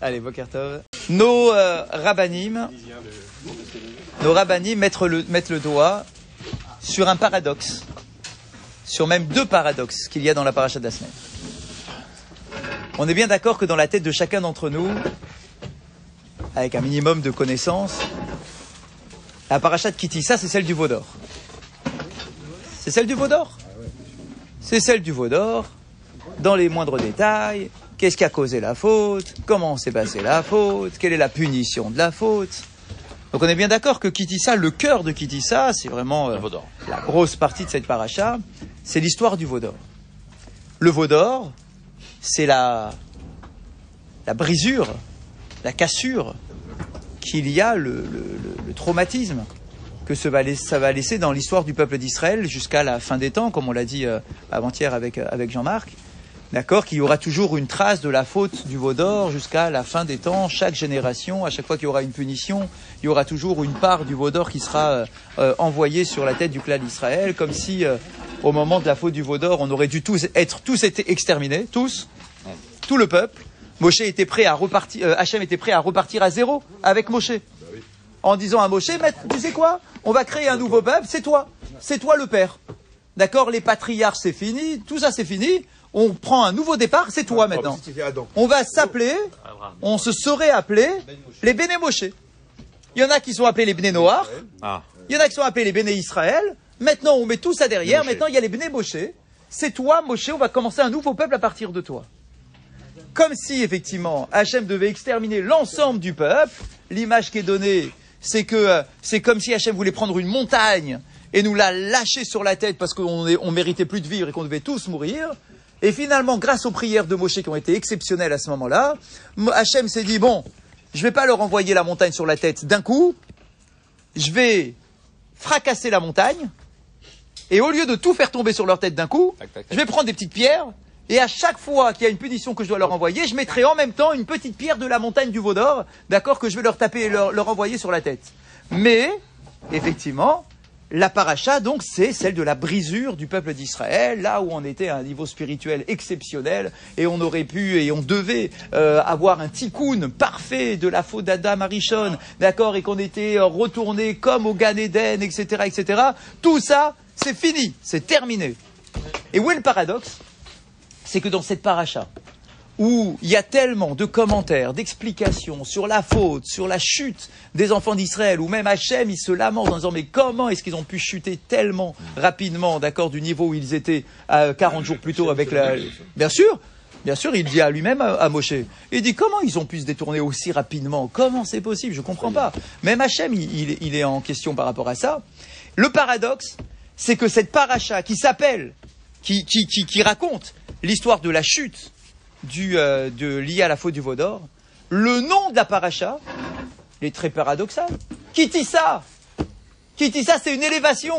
Allez, Bokertov. Nos euh, mettent le, doigt sur un paradoxe, sur même deux paradoxes qu'il y a dans la paracha de la semaine. On est bien d'accord que dans la tête de chacun d'entre nous, avec un minimum de connaissances, la paracha de Kitissa, c'est celle du Vaudor. C'est celle du Vaudor. C'est celle du Vaudor, dans les moindres détails. Qu'est-ce qui a causé la faute? Comment s'est passée la faute? Quelle est la punition de la faute? Donc on est bien d'accord que Kitissa, le cœur de Kitissa, c'est vraiment euh, la grosse partie de cette paracha, c'est l'histoire du Vaudor. Le Vaudor, c'est la, la brisure, la cassure qu'il y a, le, le- le- le traumatisme que ça va, laisser, dans l'histoire du peuple d'Israël jusqu'à la fin des temps, comme on l'a dit euh, avant-hier avec, euh, avec Jean-Marc. D'accord Qu'il y aura toujours une trace de la faute du veau d'or jusqu'à la fin des temps. Chaque génération, à chaque fois qu'il y aura une punition, il y aura toujours une part du veau d'or qui sera euh, euh, envoyée sur la tête du clan d'Israël, comme si euh, au moment de la faute du veau d'or, on aurait dû tous être tous été exterminés, tous, tout le peuple. Moshe était prêt à repartir, euh, Hachem était prêt à repartir à zéro avec Moshe en disant à Moshe, tu sais quoi? On va créer un nouveau peuple, c'est toi. C'est toi le père. D'accord Les patriarches, c'est fini. Tout ça, c'est fini. On prend un nouveau départ, c'est toi maintenant. On va s'appeler, on se serait appelé les Béné Moshe. Il y en a qui sont appelés les Béné Noir. Ah. Il y en a qui sont appelés les Béné Israël. Maintenant, on met tout ça derrière. Maintenant, il y a les Béné Moshe. C'est toi, Moshe, on va commencer un nouveau peuple à partir de toi. Comme si, effectivement, Hachem devait exterminer l'ensemble du peuple. L'image qui est donnée, c'est que euh, c'est comme si Hachem voulait prendre une montagne et nous la lâcher sur la tête parce qu'on on méritait plus de vivre et qu'on devait tous mourir. Et finalement, grâce aux prières de Moshe qui ont été exceptionnelles à ce moment-là, Mo- Hachem s'est dit, bon, je vais pas leur envoyer la montagne sur la tête d'un coup, je vais fracasser la montagne, et au lieu de tout faire tomber sur leur tête d'un coup, Tac, tac, tac. je vais prendre des petites pierres, et à chaque fois qu'il y a une punition que je dois leur envoyer, je mettrai en même temps une petite pierre de la montagne du Vaudor, d'accord, que je vais leur taper et leur, leur envoyer sur la tête. Mais, effectivement, la paracha, donc, c'est celle de la brisure du peuple d'Israël, là où on était à un niveau spirituel exceptionnel, et on aurait pu et on devait euh, avoir un tikkun parfait de la faute d'Adam Arishon, d'accord, et qu'on était retourné comme au Gan Eden, etc., etc. Tout ça, c'est fini, c'est terminé. Et où est le paradoxe? C'est que dans cette paracha, où il y a tellement de commentaires, d'explications sur la faute, sur la chute des enfants d'Israël, où même Hachem, il se lamente en disant mais comment est-ce qu'ils ont pu chuter tellement rapidement, d'accord, du niveau où ils étaient euh, 40 jours plus tôt avec la... Bien sûr. Bien sûr, il dit à lui-même, à à Moshe, il dit comment ils ont pu se détourner aussi rapidement? Comment c'est possible? Je comprends pas. Même Hachem, il, il- il est en question par rapport à ça. Le paradoxe, c'est que cette paracha qui s'appelle, qui, qui, qui, qui raconte l'histoire de la chute du, euh, de, liée à la faute du veau d'or, le nom de la paracha il est très paradoxal. Kitissa Kitissa, c'est une élévation.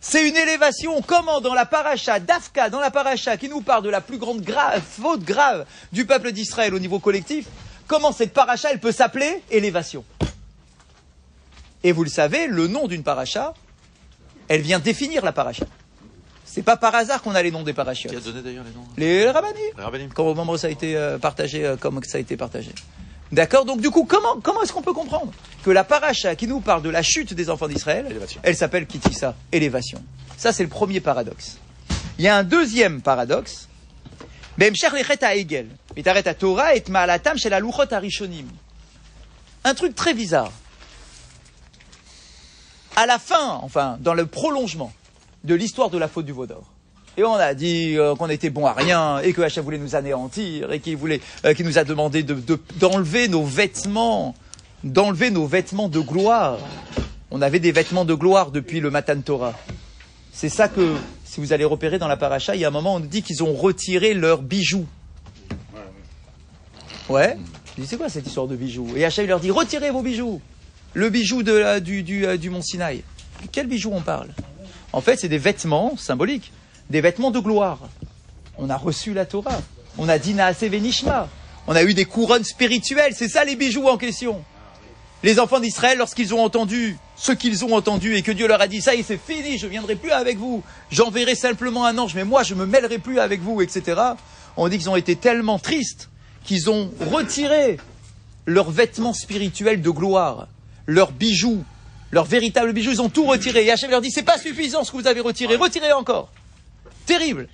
C'est une élévation. Comment dans la paracha d'Afka, dans la paracha qui nous parle de la plus grande gra- faute grave du peuple d'Israël au niveau collectif, comment cette paracha, elle peut s'appeler élévation? Et vous le savez, le nom d'une paracha, elle vient définir la paracha. C'est pas par hasard qu'on a les noms des parachutes. Qui a donné d'ailleurs les noms hein Les rabbinim. Moment ça a été euh, partagé, euh, comme ça a été partagé. D'accord Donc du coup, comment, est-ce qu'on peut comprendre que la paracha qui nous parle de la chute des enfants d'Israël, elle s'appelle Kitissa, élévation. Ça, c'est le premier paradoxe. Il y a un deuxième paradoxe. Un truc très bizarre. À la fin, enfin, dans le prolongement, de l'histoire de la faute du veau et on a dit euh, qu'on était bon à rien et que Hachem voulait nous anéantir et qu'il voulait, euh, qu'il nous a demandé de- de- d'enlever nos vêtements, d'enlever nos vêtements de gloire. On avait des vêtements de gloire depuis le Matan Torah. C'est ça que, si vous allez repérer dans la paracha, il y a un moment on nous dit qu'ils ont retiré leurs bijoux. Ouais. Je dis c'est quoi cette histoire de bijoux? Et Hachem leur dit retirez vos bijoux. Le bijou de du, du, euh, du mont Sinaï. Quel bijou on parle? En fait, c'est des vêtements symboliques, des vêtements de gloire. On a reçu la Torah. On a dit Naase Venishma. On a eu des couronnes spirituelles. C'est ça les bijoux en question. Les enfants d'Israël, lorsqu'ils ont entendu ce qu'ils ont entendu et que Dieu leur a dit ça y est, c'est fini, je viendrai plus avec vous. J'enverrai simplement un ange, mais moi je me mêlerai plus avec vous, etc. On dit qu'ils ont été tellement tristes qu'ils ont retiré leurs vêtements spirituels de gloire, leurs bijoux, leurs véritables bijoux, ils ont tout retiré. Et Hachem leur dit, c'est pas suffisant ce que vous avez retiré, retirez encore. Terrible.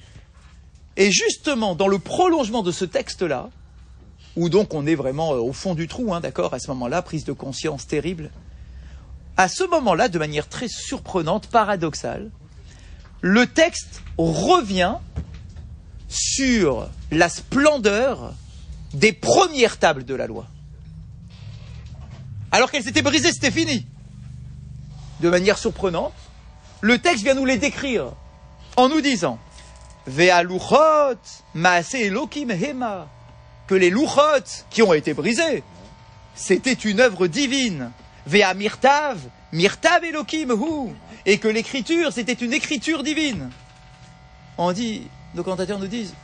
Et justement, dans le prolongement de ce texte-là, où donc on est vraiment euh, au fond du trou, hein, d'accord, à ce moment-là, prise de conscience terrible, à ce moment-là, de manière très surprenante, paradoxale, le texte revient sur la splendeur des premières tables de la loi. Alors qu'elles étaient brisées, c'était fini. De manière surprenante, le texte vient nous les décrire en nous disant Ve'aluchot maase elokim hema que les louchot qui ont été brisés, c'était une œuvre divine. Vea mirtav, mirtav elokim hu, et que l'écriture, c'était une écriture divine. On dit, nos commentateurs nous disent,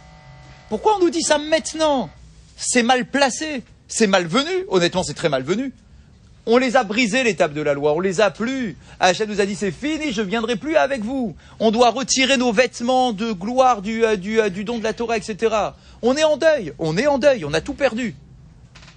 pourquoi on nous dit ça maintenant? C'est mal placé, c'est malvenu, honnêtement c'est très malvenu. On les a brisés, les tables de la loi, on les a plus. Hachem nous a dit, c'est fini, je viendrai plus avec vous. On doit retirer nos vêtements de gloire du, euh, du, euh, du don de la Torah, etc. On est en deuil, on est en deuil, on a tout perdu.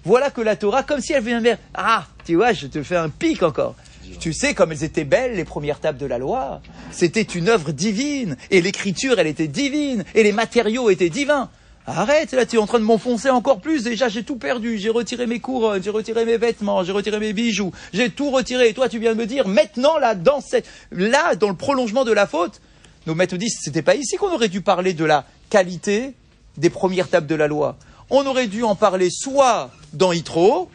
Voilà que la Torah, comme si elle vient dire, ah, tu vois, je te fais un pic encore. Tu sais comme elles étaient belles, les premières tables de la loi. C'était une œuvre divine. Et l'écriture, elle était divine. Et les matériaux étaient divins. Arrête, là, tu es en train de m'enfoncer encore plus. Déjà, j'ai tout perdu. J'ai retiré mes couronnes, j'ai retiré mes vêtements, j'ai retiré mes bijoux. J'ai tout retiré. Et toi, tu viens de me dire, maintenant, là, dans cette, là, dans le prolongement de la faute, nos maîtres disent, c'était pas ici qu'on aurait dû parler de la qualité des premières tables de la loi. On aurait dû en parler soit dans Yitro,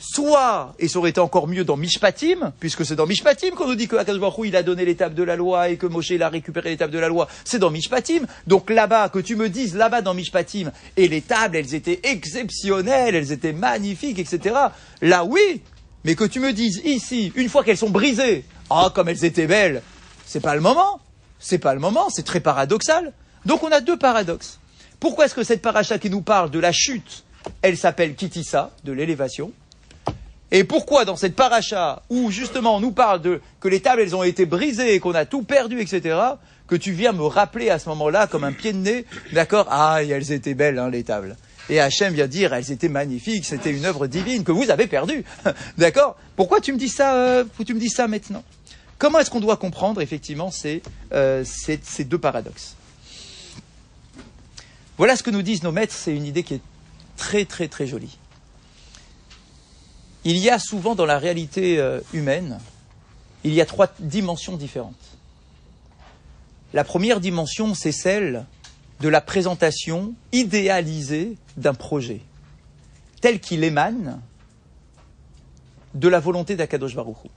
soit, et ça aurait été encore mieux dans Mishpatim, puisque c'est dans Mishpatim qu'on nous dit que Akadosh Baruch Hu, il a donné l'étape de la loi et que Moshe il a récupéré l'étape de la loi, c'est dans Mishpatim. Donc là-bas, que tu me dises là-bas dans Mishpatim, et les tables, elles étaient exceptionnelles, elles étaient magnifiques, etc. Là, oui, mais que tu me dises ici, une fois qu'elles sont brisées, ah, comme elles étaient belles, c'est pas le moment. C'est pas le moment, c'est très paradoxal. Donc on a deux paradoxes. Pourquoi est-ce que cette paracha qui nous parle de la chute, elle s'appelle Kitissa, de l'élévation? Et pourquoi dans cette paracha, où justement on nous parle de que les tables elles ont été brisées et qu'on a tout perdu, etc., que tu viens me rappeler à ce moment-là comme un pied de nez, d'accord Ah, elles étaient belles, hein, les tables. Et Hachem vient dire, elles étaient magnifiques, c'était une œuvre divine que vous avez perdue. D'accord? Pourquoi tu me dis ça euh, Tu me dis ça maintenant? Comment est-ce qu'on doit comprendre effectivement ces, euh, ces, ces deux paradoxes? Voilà ce que nous disent nos maîtres, c'est une idée qui est très très très jolie. Il y a souvent dans la réalité euh, humaine, il y a trois dimensions différentes. La première dimension, c'est celle de la présentation idéalisée d'un projet, tel qu'il émane de la volonté d'Akadosh Baruch Hu.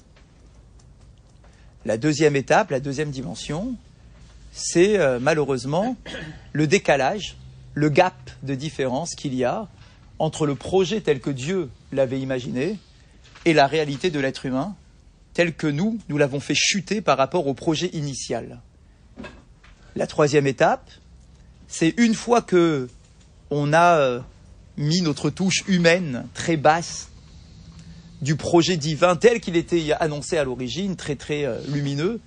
La deuxième étape, la deuxième dimension, c'est euh, malheureusement le décalage le gap de différence qu'il y a entre le projet tel que Dieu l'avait imaginé et la réalité de l'être humain tel que nous, nous l'avons fait chuter par rapport au projet initial. La troisième étape, c'est une fois que on a euh, mis notre touche humaine très basse du projet divin tel qu'il était annoncé à l'origine, très très euh, lumineux,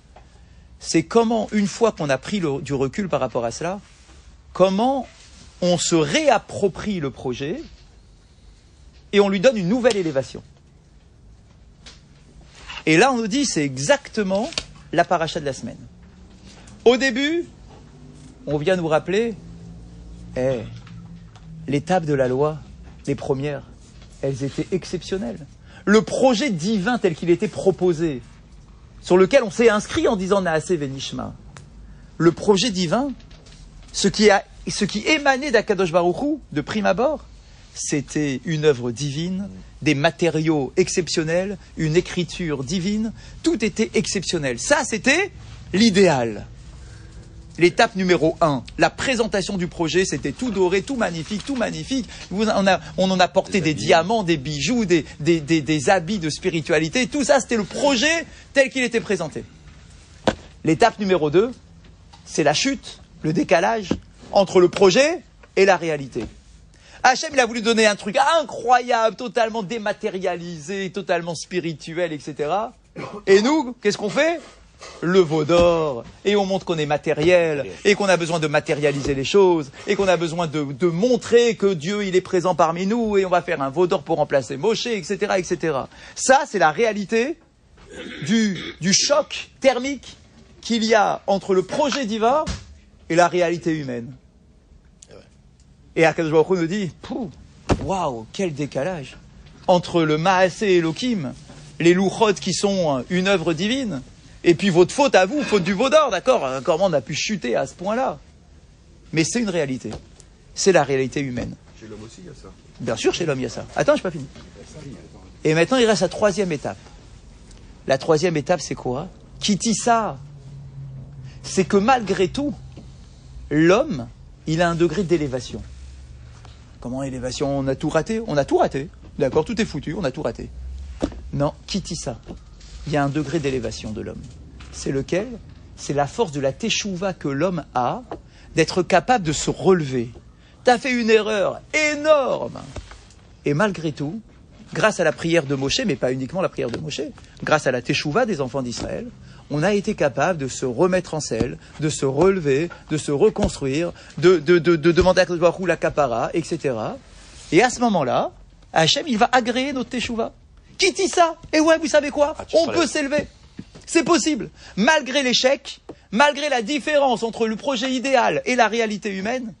c'est comment, une fois qu'on a pris du recul par rapport à cela, comment on se réapproprie le projet et on lui donne une nouvelle élévation. Et là, on nous dit, c'est exactement la paracha de la semaine. Au début, on vient nous rappeler, eh, l'étape de la loi, les premières, elles étaient exceptionnelles. Le projet divin tel qu'il était proposé, sur lequel on s'est inscrit en disant Naase Venishma, le projet divin, ce qui ce qui émanait d'Akadosh Baruchou, de prime abord, c'était une œuvre divine, des matériaux exceptionnels, une écriture divine, tout était exceptionnel. Ça, c'était l'idéal. L'étape numéro un, la présentation du projet, c'était tout doré, tout magnifique, tout magnifique. on, en a porté des, diamants, des bijoux, des, des habits de spiritualité. Tout ça, c'était le projet tel qu'il était présenté. L'étape numéro deux, c'est la chute, le décalage, entre le projet et la réalité. Hachem, il a voulu donner un truc incroyable, totalement dématérialisé, totalement spirituel, etc. Et nous, qu'est-ce qu'on fait? Le veau d'or, et on montre qu'on est matériel, et qu'on a besoin de matérialiser les choses, et qu'on a besoin de, de, montrer que Dieu, il est présent parmi nous, et on va faire un veau d'or pour remplacer Moshe, etc., etc. Ça, c'est la réalité du, du choc thermique qu'il y a entre le projet divin et la réalité humaine. Et Akadosh Baruch nous dit, waouh, quel décalage entre le Maasé Elohim, les louchot qui sont une œuvre divine, et puis votre faute à vous, faute du Vaudor, d'accord Comment on a pu chuter à ce point-là? Mais c'est une réalité. C'est la réalité humaine. Chez l'homme aussi, il y a ça. Bien sûr, chez l'homme, il y a ça. Attends, je n'ai pas fini. Et maintenant, il reste la troisième étape. La troisième étape, c'est quoi? Qui dit ça C'est que malgré tout, l'homme, il a un degré d'élévation. Comment élévation On a tout raté? On a tout raté. D'accord, tout est foutu, on a tout raté. Non, qui dit ça? Il y a un degré d'élévation de l'homme. C'est lequel? C'est la force de la teshuva que l'homme a d'être capable de se relever. T'as fait une erreur énorme. Et malgré tout, grâce à la prière de Moshe, mais pas uniquement la prière de Moshe, grâce à la teshuva des enfants d'Israël, on a été capable de se remettre en selle, de se relever, de se reconstruire, de, de, de, de demander à Baruch la capara, etc. Et à ce moment-là, Hachem, il va agréer notre teshuva. Qui dit ça? Et ouais, vous savez quoi? Ah, On peut s'élever. C'est possible. Malgré l'échec, malgré la différence entre le projet idéal et la réalité humaine,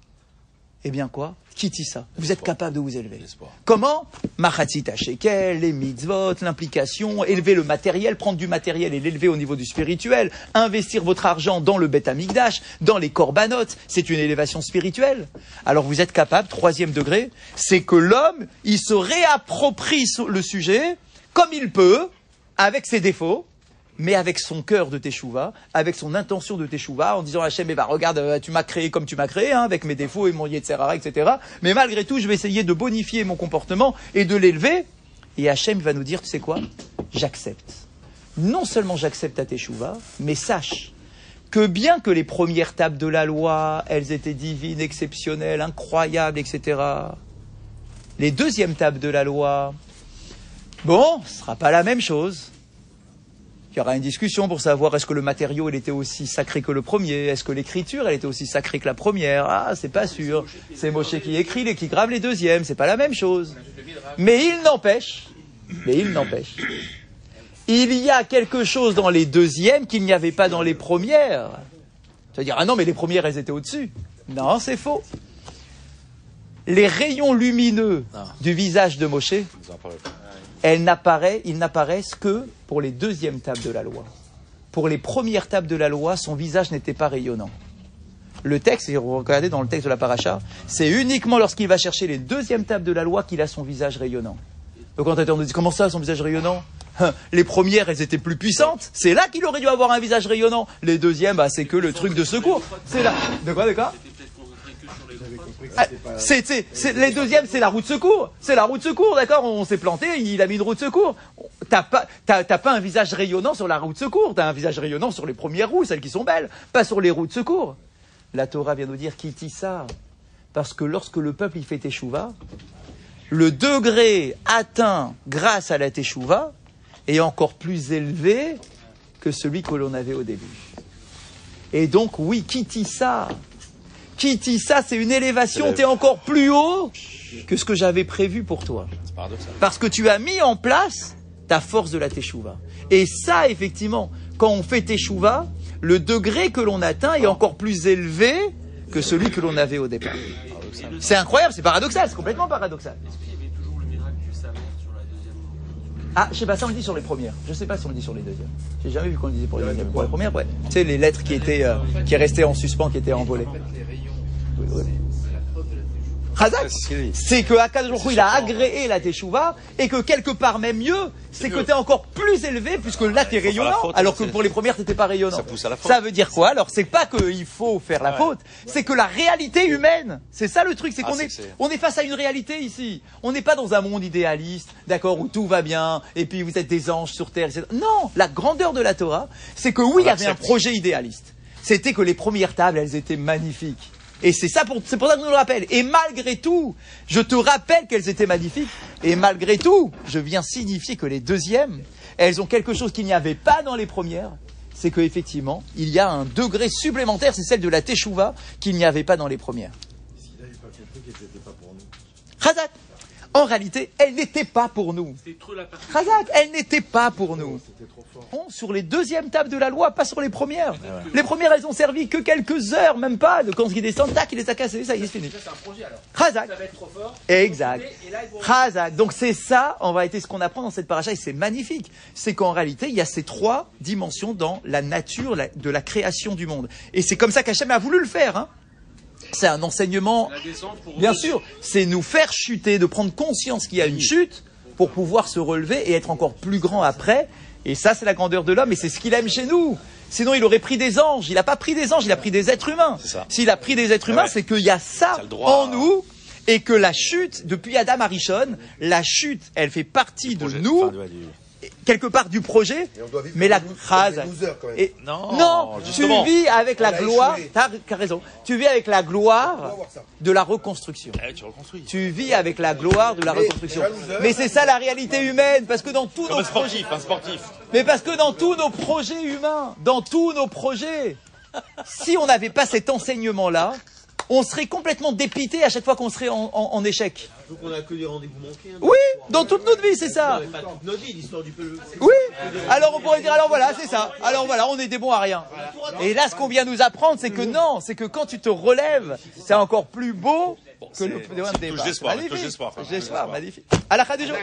eh bien quoi? Ça Vous êtes capable de vous élever. Comment Machatzit shekel, les mitzvot, l'implication, élever le matériel, prendre du matériel et l'élever au niveau du spirituel, investir votre argent dans le Beth Amikdash, dans les corbanotes, c'est une élévation spirituelle. Alors vous êtes capable, troisième degré, c'est que l'homme, il se réapproprie le sujet comme il peut, avec ses défauts, mais avec son cœur de Teshuvah, avec son intention de Teshuvah, en disant Hachem, eh ben, regarde, euh, tu m'as créé comme tu m'as créé, hein, avec mes défauts et mon Yetzerara, etc. Mais malgré tout, je vais essayer de bonifier mon comportement et de l'élever. Et Hachem va nous dire, tu sais quoi? J'accepte. Non seulement j'accepte ta Teshuvah, mais sache que bien que les premières tables de la loi, elles étaient divines, exceptionnelles, incroyables, etc., les deuxièmes tables de la loi, bon, ce sera pas la même chose. Il y aura une discussion pour savoir est-ce que le matériau il était aussi sacré que le premier, est-ce que l'écriture elle était aussi sacrée que la première? Ah, c'est pas sûr. C'est Moshe qui écrit et qui grave les deuxièmes, c'est pas la même chose. Mais il n'empêche, mais il n'empêche, il y a quelque chose dans les deuxièmes qu'il n'y avait pas dans les premières. Tu vas dire ah non mais les premières elles étaient au-dessus. Non, c'est faux. Les rayons lumineux Ah. du visage de Moshe, elles n'apparaissent, ils n'apparaissent que pour les deuxièmes tables de la loi. Pour les premières tables de la loi, son visage n'était pas rayonnant. Le texte, si vous regardez dans le texte de la paracha, c'est uniquement lorsqu'il va chercher les deuxièmes tables de la loi qu'il a son visage rayonnant. Le commentateur nous dit comment ça, son visage rayonnant? Hein, Les premières, elles étaient plus puissantes. C'est là qu'il aurait dû avoir un visage rayonnant. Les deuxièmes, bah, c'est que le truc de secours. C'est là. De quoi, de quoi? C'est, c'est- c'est- les deuxièmes, c'est la roue de secours. C'est la roue de secours, d'accord? On s'est planté, il a mis une roue de secours. T'as pas, t'as, t'as pas un visage rayonnant sur la roue de secours. T'as un visage rayonnant sur les premières roues, celles qui sont belles, pas sur les roues de secours. La Torah vient nous dire qui dit ça Parce que lorsque le peuple y fait teshuva, le degré atteint grâce à la teshuva est encore plus élevé que celui que l'on avait au début. Et donc, oui, qui dit ça? Qui dit ça, c'est une élévation, t'es encore plus haut que ce que j'avais prévu pour toi. Parce que tu as mis en place ta force de la teshuva. Et ça, effectivement, quand on fait teshuva, le degré que l'on atteint est encore plus élevé que celui que l'on avait au départ. C'est incroyable, c'est paradoxal, c'est complètement paradoxal. Ah, je sais pas, ça on le dit sur les premières. Je sais pas si on le dit sur les deuxièmes. J'ai jamais vu qu'on le disait pour les deuxièmes. Pour les premières, ouais. Tu sais, les lettres qui étaient, euh, qui restaient en suspens, qui étaient envolées. Oui, oui. Chazak, c'est que Akadosh Baruch il a agréé la teshuva et que quelque part même mieux, c'est que t'es encore plus élevé puisque là t'es rayonnant alors que c'est- pour les premières t'étais pas rayonnant. Ça pousse à la faute. Ça veut dire quoi? Alors c'est pas qu'il faut faire la faute, c'est que la réalité humaine, c'est ça le truc, c'est Ah, qu'on est, que on est face à une réalité ici. On n'est pas dans un monde idéaliste, d'accord, où tout va bien et puis vous êtes des anges sur terre. etc. Non, la grandeur de la Torah, c'est que oui, il y avait un projet idéaliste. C'était que les premières tables, elles étaient magnifiques. Et c'est ça pour, c'est pour ça que je nous le rappelle. Et malgré tout, je te rappelle qu'elles étaient magnifiques. Et malgré tout, je viens signifier que les deuxièmes, elles ont quelque chose qu'il n'y avait pas dans les premières. c'est qu'effectivement, il y a un degré supplémentaire, c'est celle de la teshuva, qu'il n'y avait pas dans les premières. En réalité, elle n'était pas pour nous. Trop la partie. Chazak, elle n'était pas pour nous. On, sur les deuxièmes tables de la loi, pas sur les premières. Les premières, elles ont servi que quelques heures, même pas. De quand il descend, tac, il les a cassées, ça y est, c'est fini. Ça, c'est un projet alors. Chazak. Ça va être trop fort. Exact. Et là, ils vont. Chazak. Donc c'est ça, en réalité, ce qu'on apprend dans cette paracha, et c'est magnifique. C'est qu'en réalité, il y a ces trois dimensions dans la nature la- de la création du monde. Et c'est comme ça qu'Hachem a voulu le faire. Hein. C'est un enseignement La descente pour. Bien sûr, c'est nous faire chuter, de prendre conscience qu'il y a une chute pour pouvoir se relever et être encore plus grand après. Et ça, c'est la grandeur de l'homme et c'est ce qu'il aime chez nous. Sinon, il aurait pris des anges. Il n'a pas pris des anges, il a pris des êtres humains. C'est ça. S'il a pris des êtres humains, ouais. c'est qu'il y a ça en nous et que la chute, depuis Adam Arishon, la chute, elle fait partie de Projet- nous, enfin, ouais, du- quelque part du projet. Et on doit vivre Mais la phrase. Et, Non, non, tu vis avec la gloire. T'as raison. Tu vis avec la gloire de la reconstruction. Eh, tu reconstruis. Tu vis avec la gloire de la Mais- reconstruction. mais Mais c'est ça la réalité humaine, parce que dans tous Comme nos un projets, sportif, un sportif. mais parce que dans tous nos projets humains, dans tous nos projets, si on n'avait pas cet enseignement-là, on serait complètement dépité à chaque fois qu'on serait en, en- en échec. Donc on a que des rendez-vous manqués. hein. Oui, dans toute notre vie, c'est ça. Pas toute notre vie, l'histoire du peu. Oui. Alors on pourrait dire, alors voilà, c'est ça. Alors voilà, on est des bons à rien. Et là, ce qu'on vient nous apprendre, c'est que non, c'est que quand tu te relèves, c'est encore plus beau que le départ. touche d'espoir, une Magnifique. Alakha du jour.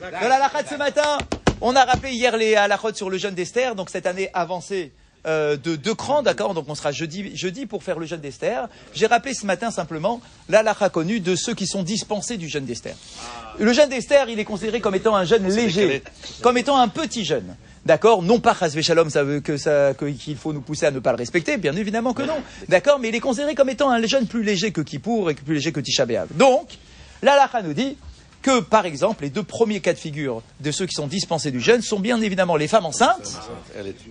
Dans l'alakha de ce matin, on a rappelé hier les alakhot sur le jeûne d'Esther, donc cette année avancée. Euh, de deux crans, d'accord Donc on sera jeudi, jeudi pour faire le jeûne d'Esther. J'ai rappelé ce matin simplement l'alakha connue de ceux qui sont dispensés du jeûne d'Esther. Le jeûne d'Esther, il est considéré comme étant un jeûne léger, comme étant un petit jeûne. D'accord Non pas Chazvé Shalom, ça veut que ça, qu'il faut nous pousser à ne pas le respecter, bien évidemment que non. D'accord Mais il est considéré comme étant un jeûne plus léger que Kippour et plus léger que Tisha B'Av. Donc, l'Alacha nous dit que, par exemple, les deux premiers cas de figure de ceux qui sont dispensés du jeûne sont bien évidemment les femmes enceintes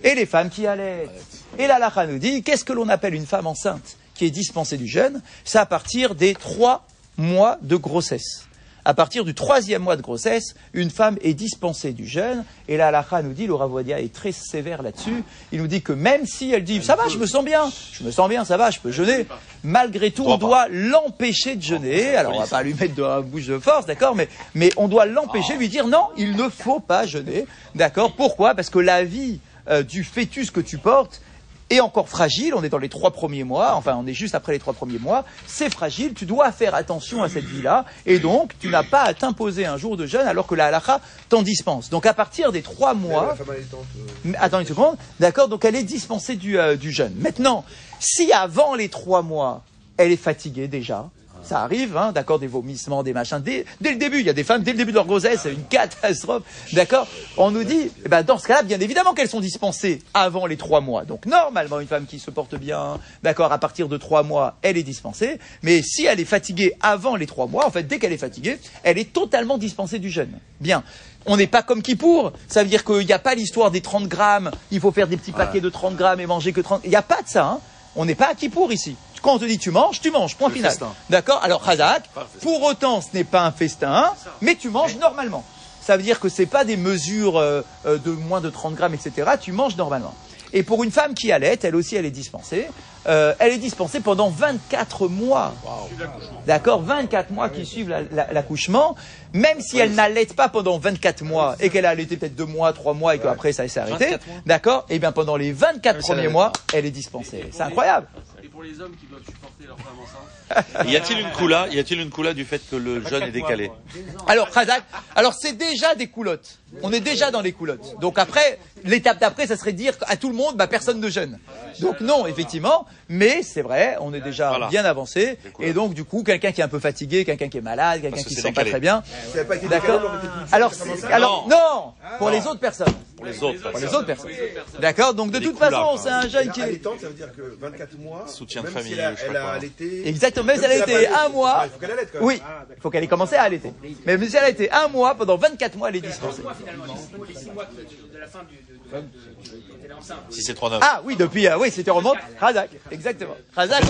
et les femmes qui allaitent. Et l'Alacha nous dit, qu'est-ce que l'on appelle une femme enceinte qui est dispensée du jeûne? C'est à partir des trois mois de grossesse. À partir du troisième mois de grossesse, une femme est dispensée du jeûne. Et la halakha nous dit, le Ravodia est très sévère là-dessus. Il nous dit que même si elle dit, ça va, je me sens bien, je me sens bien, ça va, je peux jeûner, malgré tout, on doit l'empêcher de jeûner. Alors, on va pas lui mettre de la bouche de force, d'accord, mais, mais on doit l'empêcher, lui dire, non, il ne faut pas jeûner, d'accord Pourquoi? Parce que la vie euh, du fœtus que tu portes, est encore fragile, on est dans les trois premiers mois, enfin on est juste après les trois premiers mois, c'est fragile, tu dois faire attention à cette vie-là, et donc tu n'as pas à t'imposer un jour de jeûne alors que la halakha t'en dispense. Donc à partir des trois mois, euh, Attends une seconde, d'accord, donc elle est dispensée du, euh, du jeûne. Maintenant, si avant les trois mois, elle est fatiguée déjà, ça arrive, hein, d'accord, des vomissements, des machins, dès, dès le début, il y a des femmes, dès le début de leur grossesse, c'est une catastrophe, d'accord, on nous dit, eh ben, dans ce cas-là, bien évidemment qu'elles sont dispensées avant les trois mois. Donc normalement, une femme qui se porte bien, d'accord, à partir de trois mois, elle est dispensée, mais si elle est fatiguée avant les trois mois, en fait, dès qu'elle est fatiguée, elle est totalement dispensée du jeûne. Bien. On n'est pas comme Kippour. Ça veut dire qu'il n'y a pas l'histoire des 30 grammes. Il faut faire des petits paquets de 30 grammes et manger que 30. Il n'y a pas de ça. Hein. On n'est pas à Kippour ici. Quand on te dit tu manges, tu manges. Point final. D'accord Alors, Khazak, pour autant, ce n'est pas un festin, mais tu manges normalement. Ça veut dire que c'est pas des mesures euh, euh, de moins de 30 grammes, etc. Tu manges normalement. Et pour une femme qui allait, elle aussi, elle est dispensée. Euh, elle est dispensée pendant 24 mois. D'accord 24 mois qui suivent la- la- l'accouchement. Même si elle n'allaite pas pendant 24 mois et qu'elle a allaité peut-être 2 mois, 3 mois et qu'après ça s'est arrêté. 24 mois D'accord Et bien pendant les 24 Ah, premiers n'allait mois, elle est dispensée. C'est incroyable. Pour les hommes qui doivent supporter leur femme enceinte. Y a-t-il une coula Y a-il une coula du fait que le jeûne est décalé Alors, Khazak, alors c'est déjà des coulottes. On est déjà dans les coulottes. Donc après, l'étape d'après, ça serait dire à tout le monde, bah personne ne jeûne. Donc non, effectivement, mais c'est vrai, on est déjà Voilà. bien avancé. Et donc du coup, quelqu'un qui est un peu fatigué, quelqu'un qui est malade, quelqu'un qui se c'est sent pas très bien. D'accord. Alors, alors non, pour les autres personnes. Pour les autres, Pour parce les autres personnes. D'accord. Donc de toute façon, c'est un jeune qui est Allaitante, ça veut dire que 24 mois, Soutien de famille, si elle a, allaité... Exactement, même si elle a allaité, un mois. Il faut qu'elle allaite quand même. Oui, il faut qu'elle ait commencé à allaiter. Mais même si elle a été un mois, pendant 24 mois, elle est dispensée. Les 6 mois de, de la fin du, de, de, de, quand elle est enceinte. Si c'est 3-9. Ah oui, depuis, euh, oui, c'était remonte. Razak, exactement. Razak,